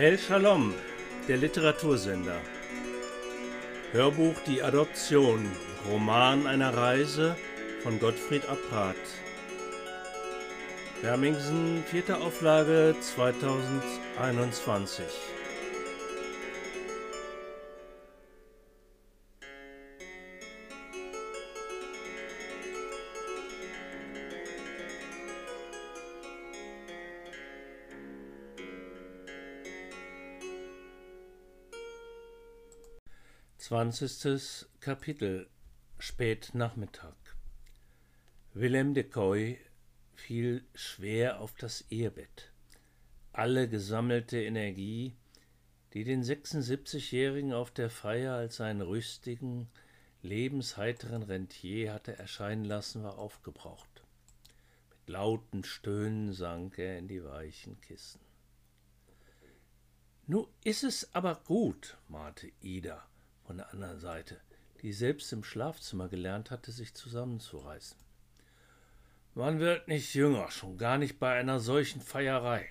El Shalom, der Literatursender. Hörbuch Die Adoption, Roman einer Reise von Gottfried Apprat. Hermingsen, vierte Auflage 2021. 20. Kapitel Spätnachmittag Willem de Coy fiel schwer auf das Ehebett. Alle gesammelte Energie, die den 76-Jährigen auf der Feier als einen rüstigen, lebensheiteren Rentier hatte erscheinen lassen, war aufgebraucht. Mit lauten Stöhnen sank er in die weichen Kissen. Nu is es aber gut, mahnte Ida von der anderen Seite, die selbst im Schlafzimmer gelernt hatte, sich zusammenzureißen. Man wird nicht jünger, schon gar nicht bei einer solchen Feierei.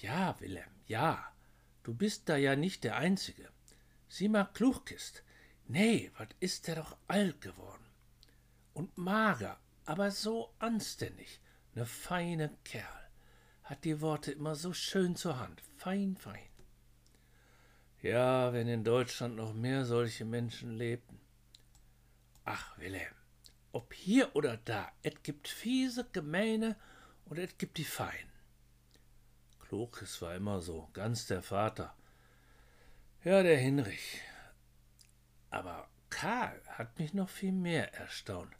Ja, Wilhelm, ja, du bist da ja nicht der Einzige. Sieh mal Kluchkist. Nee, was ist der doch alt geworden. Und mager, aber so anständig. Ne feine Kerl. Hat die Worte immer so schön zur Hand. Fein, fein. Ja, wenn in Deutschland noch mehr solche Menschen lebten. Ach, Wilhelm, ob hier oder da, et gibt fiese, gemeine und et gibt die feinen. Klokes war immer so, ganz der Vater. Ja, der Hinrich. Aber Karl hat mich noch viel mehr erstaunt.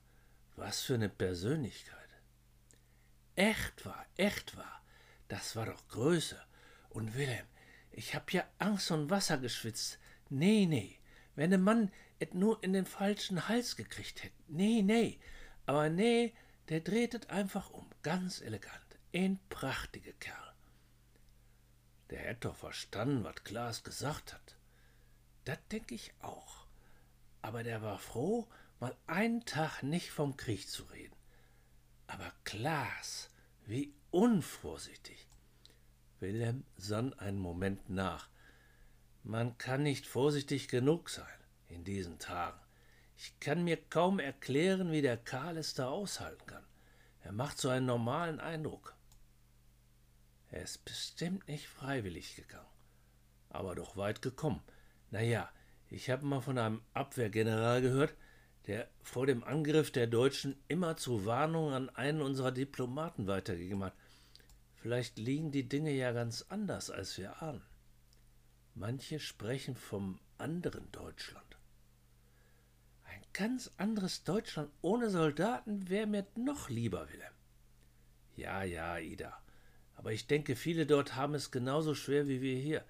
Was für eine Persönlichkeit. Echt war, echt war. Das war doch Größe. Und Wilhelm, ich hab ja Angst und Wasser geschwitzt. Nee, nee. Wenn der Mann et nur in den falschen Hals gekriegt hätt. Nee, nee. Aber nee, der drehtet einfach um. Ganz elegant. Ein prachtiger Kerl. Der hätt doch verstanden, was Klaas gesagt hat. Das denk ich auch. Aber der war froh, mal einen Tag nicht vom Krieg zu reden. Aber Klaas, wie unvorsichtig. Wilhelm sann einen Moment nach. Man kann nicht vorsichtig genug sein in diesen Tagen. Ich kann mir kaum erklären, wie der Karl es da aushalten kann. Er macht so einen normalen Eindruck. Er ist bestimmt nicht freiwillig gegangen, aber doch weit gekommen. Na ja, ich habe mal von einem Abwehrgeneral gehört, der vor dem Angriff der Deutschen immer zu Warnung an einen unserer Diplomaten weitergegeben hat. Vielleicht liegen die Dinge ja ganz anders, als wir ahnen. Manche sprechen vom anderen Deutschland. Ein ganz anderes Deutschland ohne Soldaten wäre mir noch lieber, Willem. Ja, ja, Ida. Aber ich denke, viele dort haben es genauso schwer wie wir hier.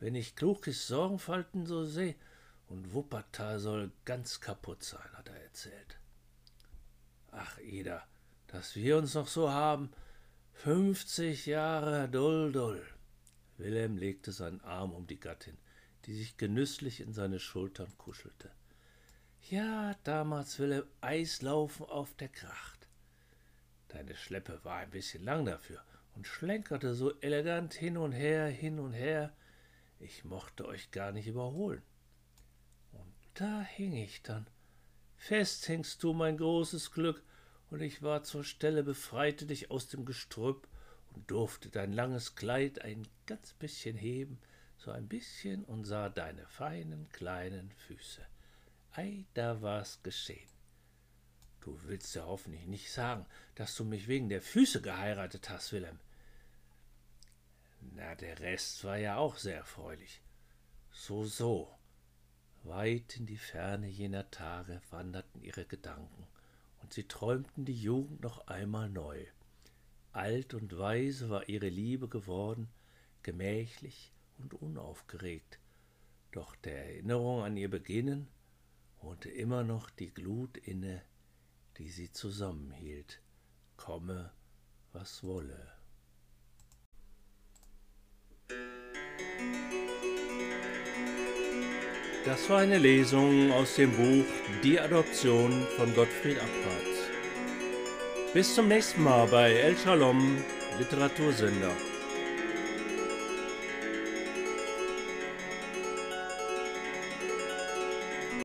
Wenn ich Klukis Sorgenfalten so sehe, und Wuppertal soll ganz kaputt sein, hat er erzählt. Ach, Ida, dass wir uns noch so haben, Fünfzig Jahre Dull Dull. Wilhelm legte seinen Arm um die Gattin, die sich genüsslich in seine Schultern kuschelte. Ja, damals Wilhelm Eislaufen auf der Kracht. Deine Schleppe war ein bisschen lang dafür und schlenkerte so elegant hin und her, hin und her. Ich mochte euch gar nicht überholen. Und da hing ich dann. Fest hingst du, mein großes Glück, und ich war zur Stelle, befreite dich aus dem Gestrüpp und durfte dein langes Kleid ein ganz bisschen heben, so ein bisschen und sah deine feinen kleinen Füße. Ei, da war's geschehen. Du willst ja hoffentlich nicht sagen, dass du mich wegen der Füße geheiratet hast, Wilhelm. Na, der Rest war ja auch sehr erfreulich. So, so. Weit in die Ferne jener Tage wanderten ihre Gedanken und sie träumten die Jugend noch einmal neu. Alt und weise war ihre Liebe geworden, gemächlich und unaufgeregt, doch der Erinnerung an ihr Beginnen wohnte immer noch die Glut inne, die sie zusammenhielt, komme, was wolle. Das war eine Lesung aus dem Buch Die Adoption von Gottfried Abfahrt. Bis zum nächsten Mal bei El Shalom Literatursender.